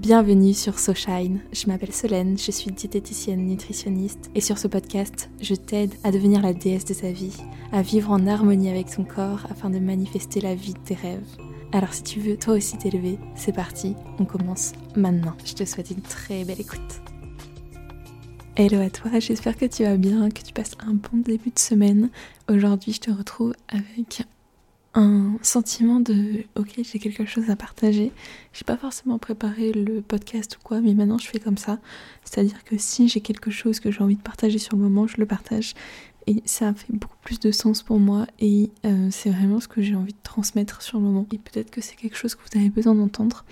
Bienvenue sur SoShine. Je m'appelle Solène, je suis diététicienne nutritionniste et sur ce podcast, je t'aide à devenir la déesse de ta vie, à vivre en harmonie avec ton corps afin de manifester la vie de tes rêves. Alors si tu veux toi aussi t'élever, c'est parti, on commence maintenant. Je te souhaite une très belle écoute. Hello à toi, j'espère que tu vas bien, que tu passes un bon début de semaine. Aujourd'hui, je te retrouve avec un sentiment de ok j'ai quelque chose à partager j'ai pas forcément préparé le podcast ou quoi mais maintenant je fais comme ça c'est à dire que si j'ai quelque chose que j'ai envie de partager sur le moment je le partage et ça fait beaucoup plus de sens pour moi et euh, c'est vraiment ce que j'ai envie de transmettre sur le moment et peut-être que c'est quelque chose que vous avez besoin d'entendre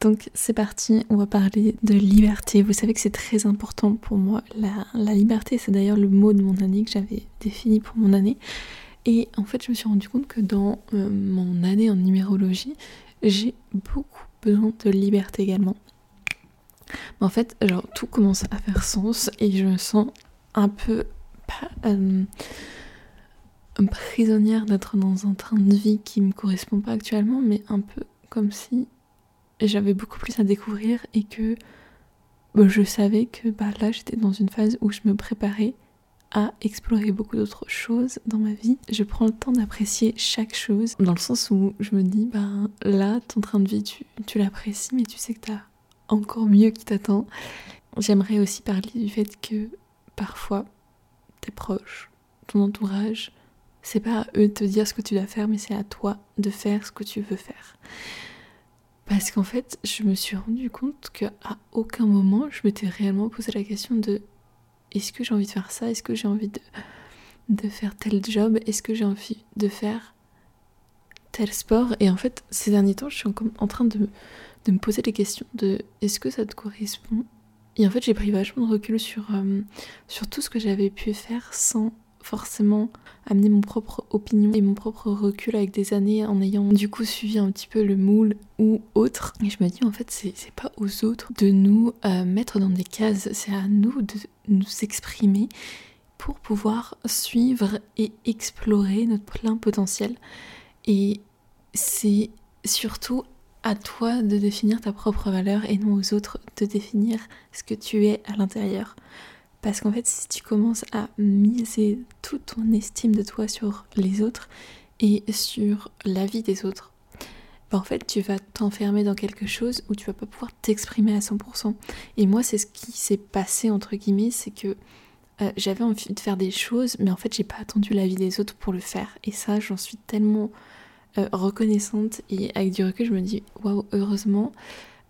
donc c'est parti, on va parler de liberté. Vous savez que c'est très important pour moi. La, la liberté, c'est d'ailleurs le mot de mon année que j'avais défini pour mon année. Et en fait, je me suis rendu compte que dans euh, mon année en numérologie, j'ai beaucoup besoin de liberté également. En fait, genre, tout commence à faire sens et je me sens un peu pas, euh, prisonnière d'être dans un train de vie qui me correspond pas actuellement, mais un peu comme si j'avais beaucoup plus à découvrir et que bah, je savais que bah, là j'étais dans une phase où je me préparais à explorer beaucoup d'autres choses dans ma vie. Je prends le temps d'apprécier chaque chose, dans le sens où je me dis, ben là, ton train de vie, tu, l'apprécies, mais tu sais que t'as encore mieux qui t'attend. J'aimerais aussi parler du fait que parfois, tes proches, ton entourage, c'est pas à eux de te dire ce que tu dois faire, mais c'est à toi de faire ce que tu veux faire. Parce qu'en fait, je me suis rendu compte qu'à aucun moment, je m'étais réellement posé la question de est-ce que j'ai envie de faire ça? Est-ce que j'ai envie de, faire tel job? Est-ce que j'ai envie de faire tel sport? Et en fait, ces derniers temps, je suis en, train de, me poser les questions de est-ce que ça te correspond? Et en fait, j'ai pris vachement de recul sur, euh, sur tout ce que j'avais pu faire sans forcément amener mon propre opinion et mon propre recul avec des années en ayant du coup suivi un petit peu le moule ou autre. Et je me dis en fait c'est pas aux autres de nous euh, mettre dans des cases, c'est à nous de nous exprimer pour pouvoir suivre et explorer notre plein potentiel. Et c'est surtout à toi de définir ta propre valeur et non aux autres de définir ce que tu es à l'intérieur. Parce qu'en fait, si tu commences à miser toute ton estime de toi sur les autres et sur la vie des autres, bah en fait, tu vas t'enfermer dans quelque chose où tu vas pas pouvoir t'exprimer à 100%. Et moi, c'est ce qui s'est passé, entre guillemets, c'est que euh, j'avais envie de faire des choses, mais en fait, j'ai pas attendu la vie des autres pour le faire. Et ça, j'en suis tellement euh, reconnaissante. Et avec du recul, je me dis, waouh, heureusement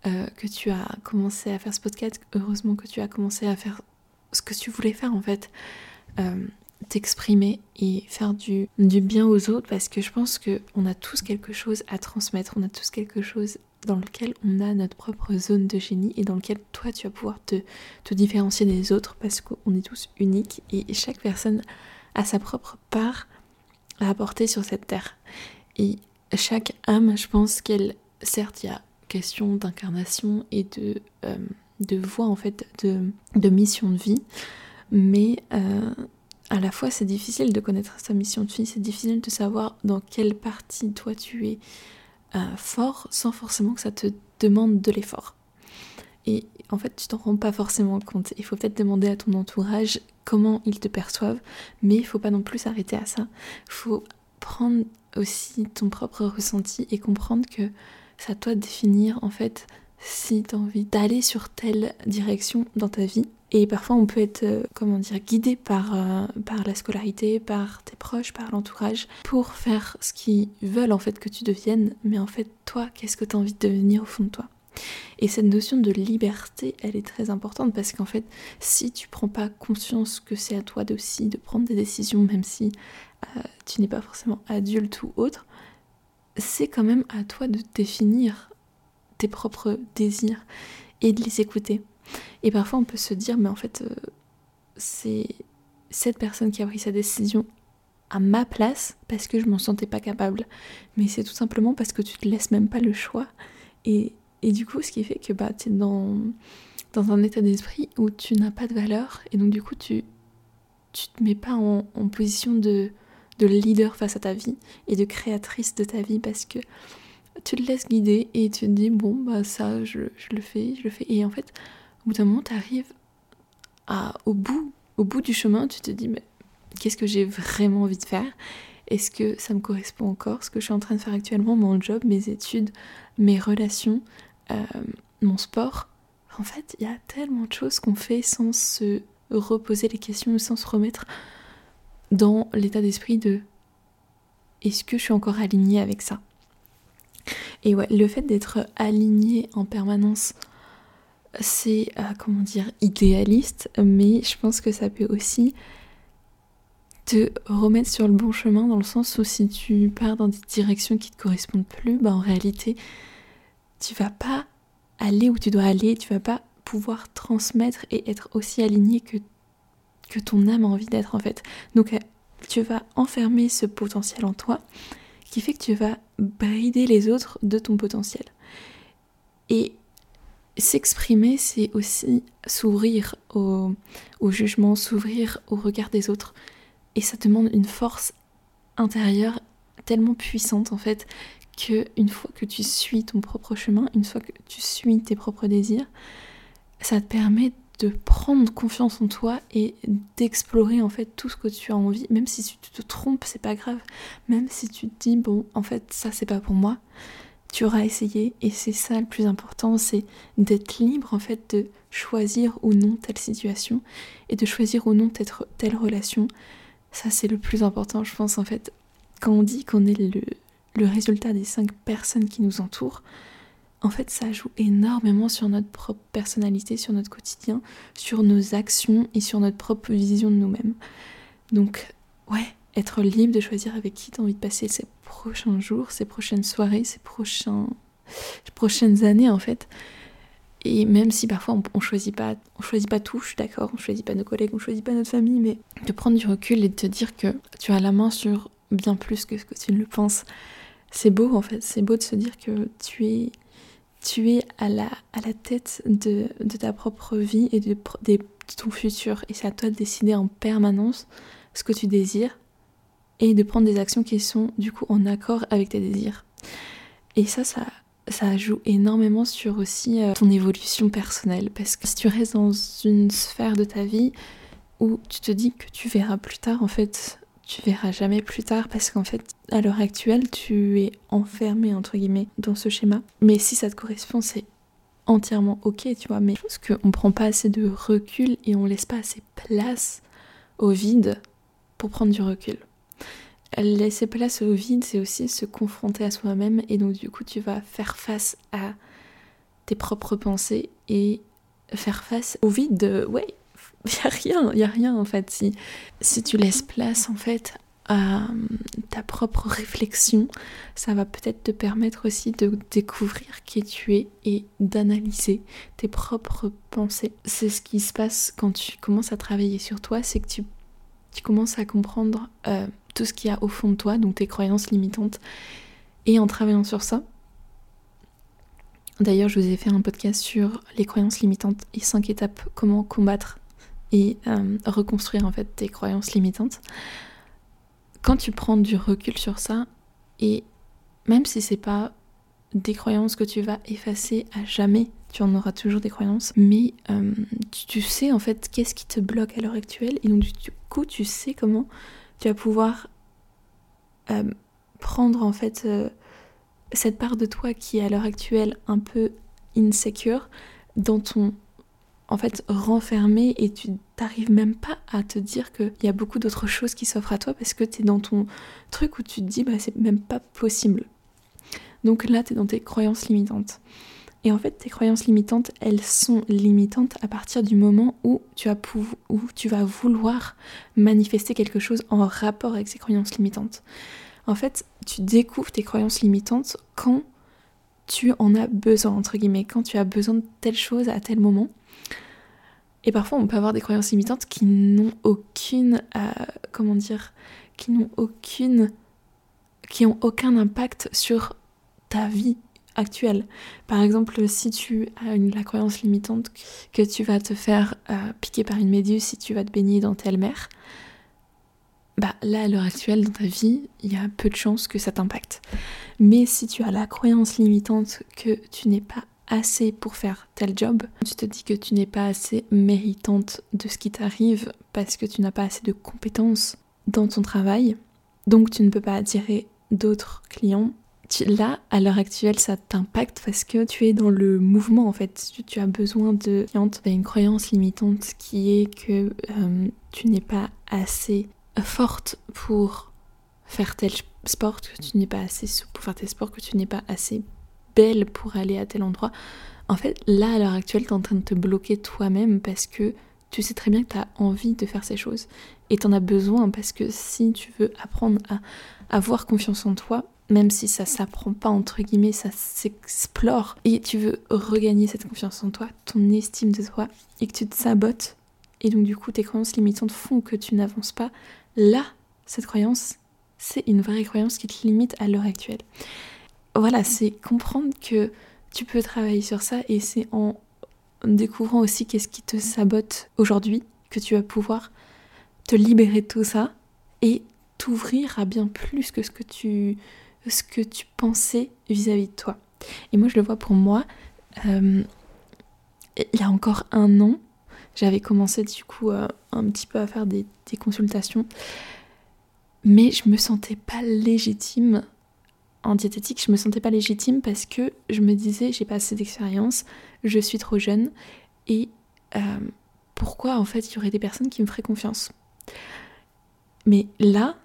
euh, que tu as commencé à faire ce podcast, heureusement que tu as commencé à faire ce que tu voulais faire en fait. Euh, t'exprimer et faire du, bien aux autres parce que je pense qu'on a tous quelque chose à transmettre, on a tous quelque chose dans lequel on a notre propre zone de génie et dans lequel toi tu vas pouvoir te, te différencier des autres parce qu'on est tous uniques et chaque personne a sa propre part à apporter sur cette terre. Et chaque âme, je pense qu'elle, certes, il y a question d'incarnation et de... Euh, de voie en fait de, mission de vie, mais euh, à la fois c'est difficile de connaître sa mission de vie, c'est difficile de savoir dans quelle partie toi tu es euh, fort sans forcément que ça te demande de l'effort. Et en fait, tu t'en rends pas forcément compte. Il faut peut-être demander à ton entourage comment ils te perçoivent, mais il faut pas non plus s'arrêter à ça. Il faut prendre aussi ton propre ressenti et comprendre que toi de définir en fait si tu as envie d'aller sur telle direction dans ta vie. Et parfois on peut être, euh, comment dire, guidé par, euh, par la scolarité, par tes proches, par l'entourage, pour faire ce qu'ils veulent en fait que tu deviennes. Mais en fait, toi, qu'est-ce que tu as envie de devenir au fond de toi? Et cette notion de liberté, elle est très importante parce qu'en fait, si tu prends pas conscience que c'est à toi aussi de prendre des décisions, même si euh, tu n'es pas forcément adulte ou autre, c'est quand même à toi de définir tes propres désirs et de les écouter. Et parfois on peut se dire, mais en fait, euh, c'est cette personne qui a pris sa décision à ma place parce que je m'en sentais pas capable. Mais c'est tout simplement parce que tu te laisses même pas le choix. Et, du coup, ce qui fait que bah, tu es dans, dans un état d'esprit où tu n'as pas de valeur. Et donc, du coup, tu, tu te mets pas en, en position de, de leader face à ta vie et de créatrice de ta vie parce que tu te laisses guider et tu te dis bon bah ça je, le fais, je le fais. Et en fait, au bout d'un moment, tu arrives à, au bout, du chemin, tu te dis mais qu'est-ce que j'ai vraiment envie de faire? Est-ce que ça me correspond encore? Ce que je suis en train de faire actuellement, mon job, mes études, mes relations, euh, mon sport. En fait, il y a tellement de choses qu'on fait sans se reposer les questions, sans se remettre dans l'état d'esprit de est-ce que je suis encore alignée avec ça? Et ouais, le fait d'être aligné en permanence, c'est, euh, comment dire, idéaliste, mais je pense que ça peut aussi te remettre sur le bon chemin dans le sens où si tu pars dans des directions qui te correspondent plus, bah en réalité, tu vas pas aller où tu dois aller, tu vas pas pouvoir transmettre et être aussi aligné que, que ton âme a envie d'être en fait. Donc euh, tu vas enfermer ce potentiel en toi qui fait que tu vas brider les autres de ton potentiel. Et s'exprimer, c'est aussi s'ouvrir au, au, jugement, s'ouvrir au regard des autres. Et ça demande une force intérieure tellement puissante en fait que une fois que tu suis ton propre chemin, une fois que tu suis tes propres désirs, ça te permet de prendre confiance en toi et d'explorer en fait tout ce que tu as envie, même si tu te trompes, c'est pas grave. Même si tu te dis bon, en fait, ça c'est pas pour moi, tu auras essayé et c'est ça le plus important, c'est d'être libre en fait de choisir ou non telle situation et de choisir ou non telle, relation. Ça c'est le plus important, je pense en fait. Quand on dit qu'on est le, le résultat des cinq personnes qui nous entourent, en fait, ça joue énormément sur notre propre personnalité, sur notre quotidien, sur nos actions et sur notre propre vision de nous-mêmes. Donc, ouais, être libre de choisir avec qui tu as envie de passer ces prochains jours, ces prochaines soirées, ces prochains... prochaines années, en fait. Et même si parfois on, on, choisit pas, on choisit pas tout, je suis d'accord, on choisit pas nos collègues, on choisit pas notre famille, mais de prendre du recul et de te dire que tu as la main sur bien plus que ce que tu ne le penses, c'est beau en fait, c'est beau de se dire que tu es tu es à la, à la tête de, ta propre vie et de, ton futur. Et c'est à toi de décider en permanence ce que tu désires et de prendre des actions qui sont du coup en accord avec tes désirs. Et ça, ça, ça joue énormément sur aussi euh, ton évolution personnelle. Parce que si tu restes dans une sphère de ta vie où tu te dis que tu verras plus tard, en fait, tu verras jamais plus tard parce qu'en fait, à l'heure actuelle, tu es enfermé, entre guillemets, dans ce schéma. Mais si ça te correspond, c'est entièrement ok, tu vois. Mais je pense qu'on prend pas assez de recul et on laisse pas assez place au vide pour prendre du recul. Laisser place au vide, c'est aussi se confronter à soi-même et donc du coup, tu vas faire face à tes propres pensées et faire face au vide, ouais, il n'y a rien, il a rien en fait. Si, si tu laisses place en fait à euh, ta propre réflexion, ça va peut-être te permettre aussi de découvrir qui tu es et d'analyser tes propres pensées. C'est ce qui se passe quand tu commences à travailler sur toi, c'est que tu, tu, commences à comprendre euh, tout ce qu'il y a au fond de toi, donc tes croyances limitantes. Et en travaillant sur ça, D'ailleurs, je vous ai fait un podcast sur les croyances limitantes et 5 étapes comment combattre et euh, reconstruire en fait tes croyances limitantes. Quand tu prends du recul sur ça, et même si c'est pas des croyances que tu vas effacer à jamais, tu en auras toujours des croyances, mais euh, tu, sais en fait qu'est-ce qui te bloque à l'heure actuelle, et donc du coup tu sais comment tu vas pouvoir euh, prendre en fait cette part de toi qui est à l'heure actuelle un peu insecure dans ton en fait renfermé et tu t'arrives même pas à te dire qu'il y a beaucoup d'autres choses qui s'offrent à toi parce que tu es dans ton truc où tu te dis bah c'est même pas possible. Donc là tu es dans tes croyances limitantes. Et en fait tes croyances limitantes elles sont limitantes à partir du moment où tu, as où tu vas vouloir manifester quelque chose en rapport avec ces croyances limitantes. En fait tu découvres tes croyances limitantes quand tu en as besoin, entre guillemets, quand tu as besoin de telle chose à tel moment. Et parfois, on peut avoir des croyances limitantes qui n'ont aucune, euh, comment dire, qui n'ont aucune, qui ont aucun impact sur ta vie actuelle. Par exemple, si tu as la croyance limitante que tu vas te faire euh, piquer par une méduse si tu vas te baigner dans telle mer, bah là, à l'heure actuelle, dans ta vie, il y a peu de chances que ça t'impacte. Mais si tu as la croyance limitante que tu n'es pas assez pour faire tel job, tu te dis que tu n'es pas assez méritante de ce qui t'arrive parce que tu n'as pas assez de compétences dans ton travail, donc tu ne peux pas attirer d'autres clients. Là, à l'heure actuelle, ça t'impacte parce que tu es dans le mouvement en fait. Tu, as besoin de clientes. Tu as une croyance limitante qui est que euh, tu n'es pas assez forte pour faire tel sport, que tu n'es pas assez souple pour faire tes sports, que tu n'es pas assez belle pour aller à tel endroit. En fait, là, à l'heure actuelle, tu es en train de te bloquer toi-même parce que tu sais très bien que tu as envie de faire ces choses et tu en as besoin parce que si tu veux apprendre à avoir confiance en toi, même si ça s'apprend pas entre guillemets, ça s'explore et tu veux regagner cette confiance en toi, ton estime de toi et que tu te sabotes et donc du coup tes croyances limitantes font que tu n'avances pas, là, cette croyance, c'est une vraie croyance qui te limite à l'heure actuelle. Voilà, c'est comprendre que tu peux travailler sur ça et c'est en découvrant aussi qu'est-ce qui te sabote aujourd'hui que tu vas pouvoir te libérer de tout ça et t'ouvrir à bien plus que ce que tu, ce que tu pensais vis-à-vis de toi. Et moi, je le vois pour moi. Euh, il y a encore un an, j'avais commencé du coup euh, un petit peu à faire des, des, consultations, mais je me sentais pas légitime en diététique. Je me sentais pas légitime parce que je me disais j'ai pas assez d'expérience, je suis trop jeune et euh, pourquoi en fait il y aurait des personnes qui me feraient confiance? Mais là,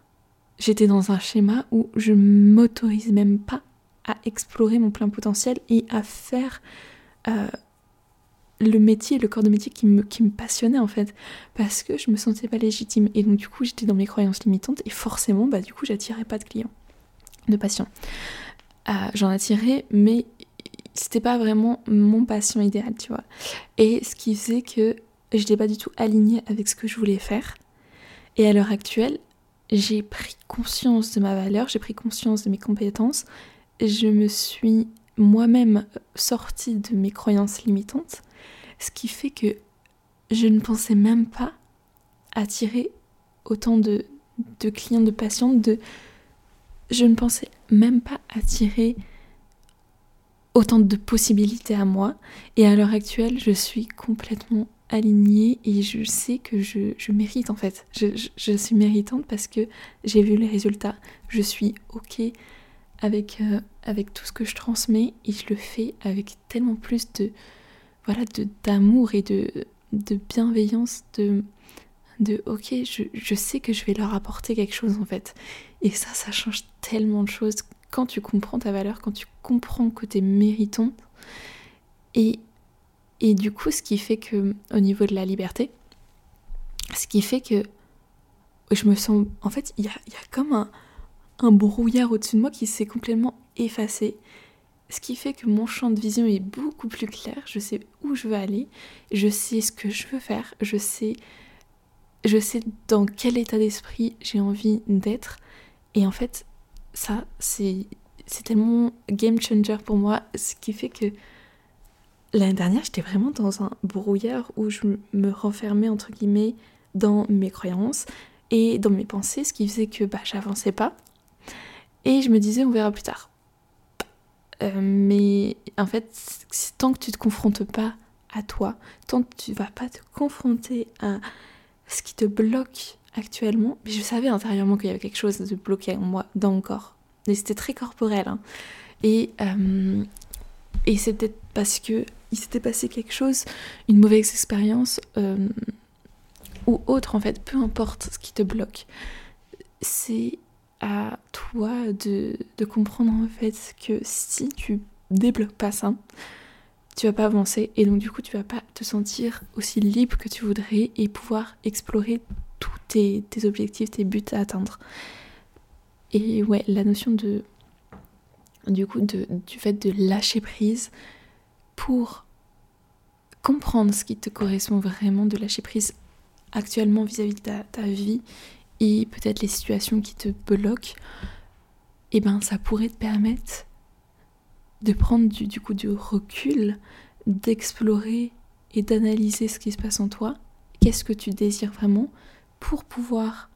j'étais dans un schéma où je m'autorise même pas à explorer mon plein potentiel et à faire euh, le métier, le corps de métier qui me, qui passionnait en fait, parce que je me sentais pas légitime. Et donc du coup j'étais dans mes croyances limitantes et forcément bah du coup j'attirais pas de clients, de patients. Euh, j'en attirais, mais c'était pas vraiment mon patient idéal, tu vois. Et ce qui faisait que je n'étais pas du tout alignée avec ce que je voulais faire. Et à l'heure actuelle, j'ai pris conscience de ma valeur, j'ai pris conscience de mes compétences, je me suis moi-même sortie de mes croyances limitantes, ce qui fait que je ne pensais même pas attirer autant de, de clients, de patients, de... je ne pensais même pas attirer autant de possibilités à moi. Et à l'heure actuelle, je suis complètement alignée et je sais que je, mérite en fait. Je, suis méritante parce que j'ai vu les résultats. Je suis ok avec, euh, avec tout ce que je transmets et je le fais avec tellement plus de voilà de d'amour et de, de bienveillance de de ok je, je sais que je vais leur apporter quelque chose en fait et ça ça change tellement de choses quand tu comprends ta valeur quand tu comprends que tu es méritante et et du coup, ce qui fait que, au niveau de la liberté, ce qui fait que je me sens. En fait, il y a, comme un, un brouillard au-dessus de moi qui s'est complètement effacé. Ce qui fait que mon champ de vision est beaucoup plus clair. Je sais où je veux aller. Je sais ce que je veux faire. Je sais, je sais dans quel état d'esprit j'ai envie d'être. Et en fait, ça, c'est, tellement game changer pour moi. Ce qui fait que L'année dernière, j'étais vraiment dans un brouillard où je me renfermais, entre guillemets, dans mes croyances et dans mes pensées, ce qui faisait que bah, j'avançais pas. Et je me disais, on verra plus tard. Euh, mais en fait, tant que tu te confrontes pas à toi, tant que tu vas pas te confronter à ce qui te bloque actuellement, mais je savais intérieurement qu'il y avait quelque chose de bloqué en moi, dans mon corps. Et c'était très corporel. Hein. Et, euh, c'est parce que il s'était passé quelque chose, une mauvaise expérience euh, ou autre en fait, peu importe ce qui te bloque. C'est à toi de, de, comprendre en fait que si tu débloques pas ça, tu vas pas avancer et donc du coup tu vas pas te sentir aussi libre que tu voudrais et pouvoir explorer tous tes, tes objectifs, tes buts à atteindre. Et ouais, la notion de du coup de, du fait de lâcher prise pour comprendre ce qui te correspond vraiment, de lâcher prise actuellement vis-à-vis de ta, vie et peut-être les situations qui te bloquent, et eh ben ça pourrait te permettre de prendre du, coup du recul, d'explorer et d'analyser ce qui se passe en toi, qu'est-ce que tu désires vraiment pour pouvoir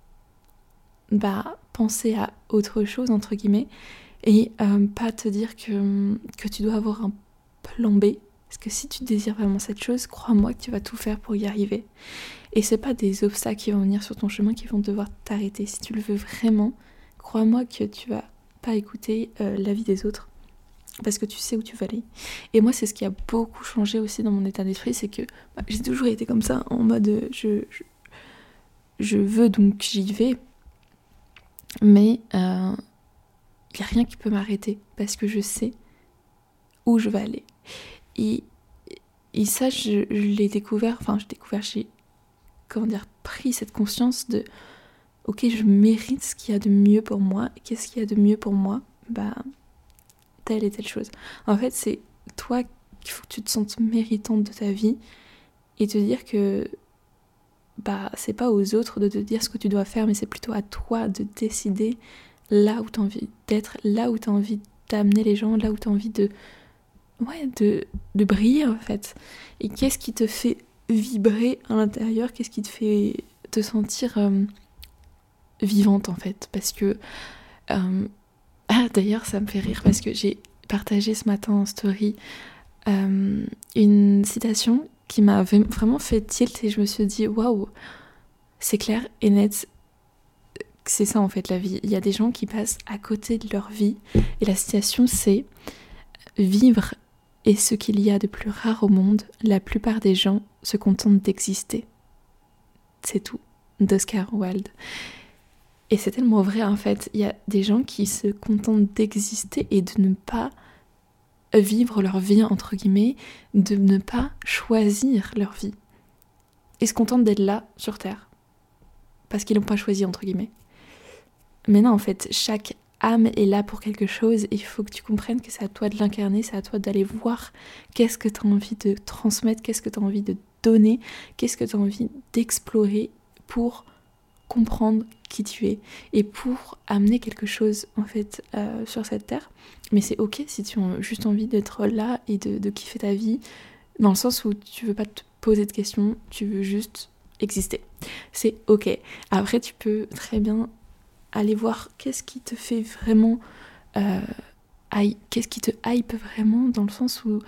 bah, penser à autre chose, entre guillemets, et euh, pas te dire que, que tu dois avoir un plan B. Parce que si tu désires vraiment cette chose, crois-moi que tu vas tout faire pour y arriver. Et c'est pas des obstacles qui vont venir sur ton chemin qui vont devoir t'arrêter. Si tu le veux vraiment, crois-moi que tu vas pas écouter euh, l'avis des autres parce que tu sais où tu vas aller. Et moi, c'est ce qui a beaucoup changé aussi dans mon état d'esprit, c'est que bah, j'ai toujours été comme ça, en mode je, je, veux donc j'y vais, mais il euh, n'y a rien qui peut m'arrêter parce que je sais où je vais aller. Et, ça, je, l'ai découvert, enfin, j'ai découvert, j'ai, comment dire, pris cette conscience de ok, je mérite ce qu'il y a de mieux pour moi. Qu'est-ce qu'il y a de mieux pour moi Bah, telle et telle chose. En fait, c'est toi qu'il faut que tu te sentes méritante de ta vie et te dire que bah c'est pas aux autres de te dire ce que tu dois faire, mais c'est plutôt à toi de décider là où tu as envie d'être, là où tu as envie d'amener les gens, là où tu as envie de ouais, de, de briller en fait. Et qu'est-ce qui te fait vibrer à l'intérieur, qu'est-ce qui te fait te sentir euh, vivante en fait? Parce que euh, ah d'ailleurs ça me fait rire parce que j'ai partagé ce matin en story euh, une citation qui m'a vraiment fait tilt et je me suis dit waouh c'est clair et net c'est ça en fait la vie. Il y a des gens qui passent à côté de leur vie et la citation c'est vivre est ce qu'il y a de plus rare au monde. La plupart des gens se contentent d'exister. C'est tout. d'Oscar Wilde et c'est tellement vrai en fait. Il y a des gens qui se contentent d'exister et de ne pas vivre leur vie, entre guillemets, de ne pas choisir leur vie. Et se contentent d'être là sur Terre. Parce qu'ils n'ont pas choisi, entre guillemets. Mais non, en fait, chaque âme est là pour quelque chose il faut que tu comprennes que c'est à toi de l'incarner, c'est à toi d'aller voir qu'est-ce que tu as envie de transmettre, qu'est-ce que tu as envie de donner, qu'est-ce que tu as envie d'explorer pour comprendre qui tu es et pour amener quelque chose en fait euh, sur cette terre. Mais c'est ok si tu as juste envie d'être là et de, kiffer ta vie, dans le sens où tu veux pas te poser de questions, tu veux juste exister. C'est ok. Après, tu peux très bien aller voir qu'est-ce qui te fait vraiment. Euh, qu'est-ce qui te hype vraiment dans le sens où.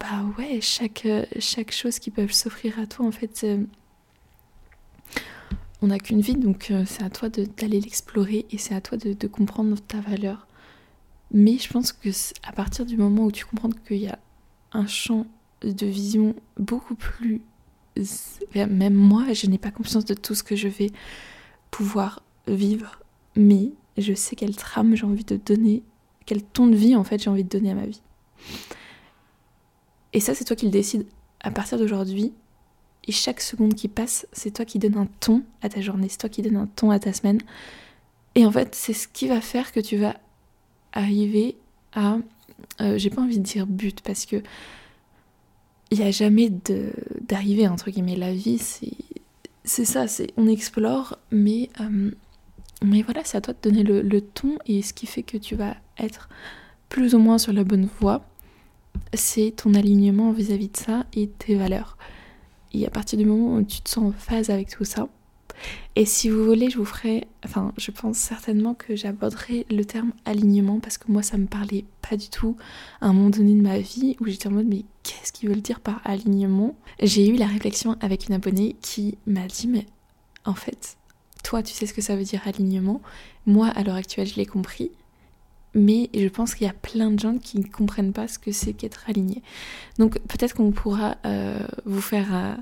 Bah ouais, chaque, chaque chose qui peut s'offrir à toi en fait on n'a qu'une vie, donc euh, c'est à toi d'aller l'explorer et c'est à toi de, comprendre ta valeur. Mais je pense que à partir du moment où tu comprends qu'il y a un champ de vision beaucoup plus... Même moi, je n'ai pas conscience de tout ce que je vais pouvoir vivre, mais je sais quelle trame j'ai envie de donner, quel ton de vie en fait j'ai envie de donner à ma vie. Et ça, c'est toi qui le décides à partir d'aujourd'hui. Et chaque seconde qui passe, c'est toi qui donnes un ton à ta journée, c'est toi qui donnes un ton à ta semaine. Et en fait, c'est ce qui va faire que tu vas arriver à. Euh, j'ai pas envie de dire but parce que. Il n'y a jamais d'arrivée, entre guillemets. La vie, c'est ça, c'est on explore, mais, euh, mais voilà, c'est à toi de donner le, le, ton et ce qui fait que tu vas être plus ou moins sur la bonne voie, c'est ton alignement vis-à-vis -vis de ça et tes valeurs. Et à partir du moment où tu te sens en phase avec tout ça, et si vous voulez, je vous ferai, enfin, je pense certainement que j'aborderai le terme alignement parce que moi, ça me parlait pas du tout à un moment donné de ma vie où j'étais en mode, mais qu'est-ce qu'ils veulent dire par alignement? J'ai eu la réflexion avec une abonnée qui m'a dit, mais en fait, toi, tu sais ce que ça veut dire alignement? Moi, à l'heure actuelle, je l'ai compris mais je pense qu'il y a plein de gens qui ne comprennent pas ce que c'est qu'être aligné. Donc peut-être qu'on pourra euh, vous faire euh,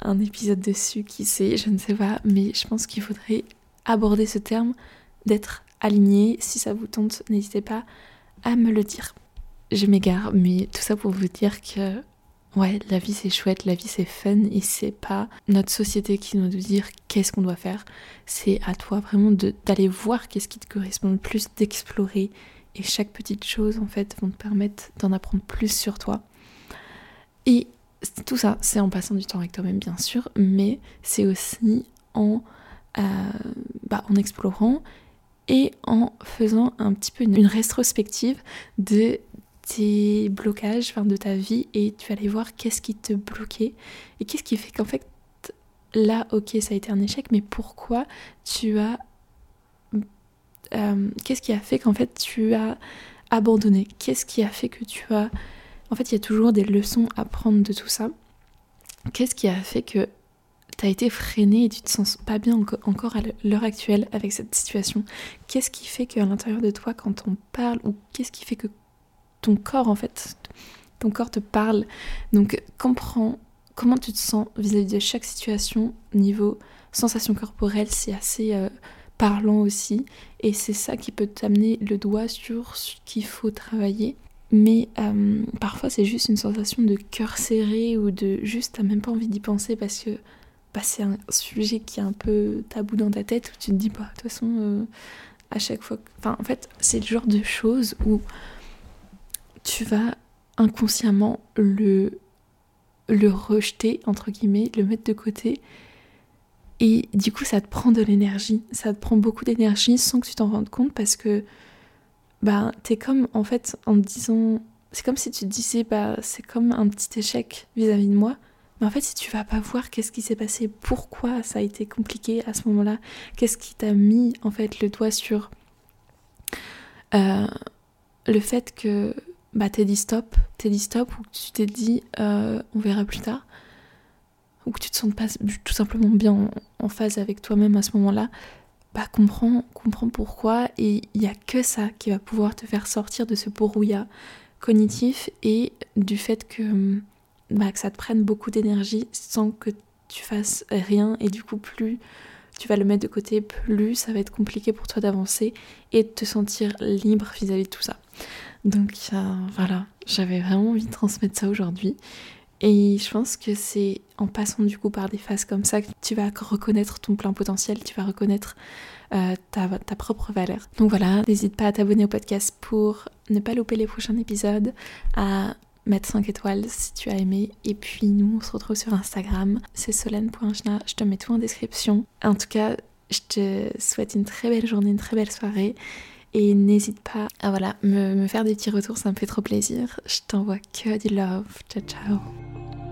un épisode dessus, qui sait, je ne sais pas, mais je pense qu'il faudrait aborder ce terme d'être aligné. Si ça vous tente, n'hésitez pas à me le dire. Je m'égare, mais tout ça pour vous dire que ouais, la vie c'est chouette, la vie c'est fun et c'est pas notre société qui doit nous dire qu'est-ce qu'on doit faire. C'est à toi vraiment d'aller voir qu'est-ce qui te correspond le plus, d'explorer et chaque petite chose en fait vont te permettre d'en apprendre plus sur toi. Et tout ça, c'est en passant du temps avec toi-même bien sûr, mais c'est aussi en, euh, bah, en explorant et en faisant un petit peu une, une rétrospective de tes blocages de ta vie et tu aller voir qu'est-ce qui te bloquait et qu'est-ce qui fait qu'en fait là ok ça a été un échec mais pourquoi tu as euh, qu'est-ce qui a fait qu'en fait tu as abandonné? Qu'est-ce qui a fait que tu as... En fait, il y a toujours des leçons à prendre de tout ça. Qu'est-ce qui a fait que tu as été freiné et tu te sens pas bien encore à l'heure actuelle avec cette situation? Qu'est-ce qui fait qu'à l'intérieur de toi, quand on parle, ou qu'est-ce qui fait que corps, en fait, ton corps te parle Donc, comprends comment tu te sens vis-à-vis de chaque situation, niveau sensation corporelle, c'est assez euh, parlant aussi, et c'est ça qui peut t'amener le doigt sur ce qu'il faut travailler. Mais euh, parfois c'est juste une sensation de cœur serré ou de juste t'as même pas envie d'y penser parce que bah, c'est un sujet qui est un peu tabou dans ta tête où tu te dis pas, bah, de toute façon euh, à chaque fois. En fait c'est le genre de choses où tu vas inconsciemment le rejeter entre guillemets, le mettre de côté et du coup, ça te prend de l'énergie. Ça te prend beaucoup d'énergie sans que tu t'en rendes compte parce que bah, t'es comme en fait en disant. C'est comme si tu te disais, bah, c'est comme un petit échec vis-à-vis de moi. Mais en fait, si tu vas pas voir qu'est-ce qui s'est passé, pourquoi ça a été compliqué à ce moment-là, qu'est-ce qui t'a mis en fait le doigt sur euh, le fait que bah, t'es dit stop, t'es dit stop ou tu t'es dit euh, on verra plus tard. Ou que tu te sens pas tout simplement bien en, phase avec toi-même à ce moment-là, bah comprends, comprends pourquoi. Et il n'y a que ça qui va pouvoir te faire sortir de ce brouillard cognitif et du fait que, bah, que ça te prenne beaucoup d'énergie sans que tu fasses rien et du coup plus tu vas le mettre de côté, plus ça va être compliqué pour toi d'avancer et de te sentir libre vis-à-vis de tout ça. Donc euh, voilà, j'avais vraiment envie de transmettre ça aujourd'hui. Et je pense que c'est en passant du coup par des phases comme ça que tu vas reconnaître ton plein potentiel, tu vas reconnaître euh, ta, propre valeur. Donc voilà, n'hésite pas à t'abonner au podcast pour ne pas louper les prochains épisodes, mettre 5 étoiles si tu as aimé. Et puis nous, on se retrouve sur Instagram, c'est solène.jna, je te mets tout en description. En tout cas, je te souhaite une très belle journée, une très belle soirée. Et n'hésite pas à voilà, me, me faire des petits retours, ça me fait trop plaisir. Je t'envoie que du love. Ciao ciao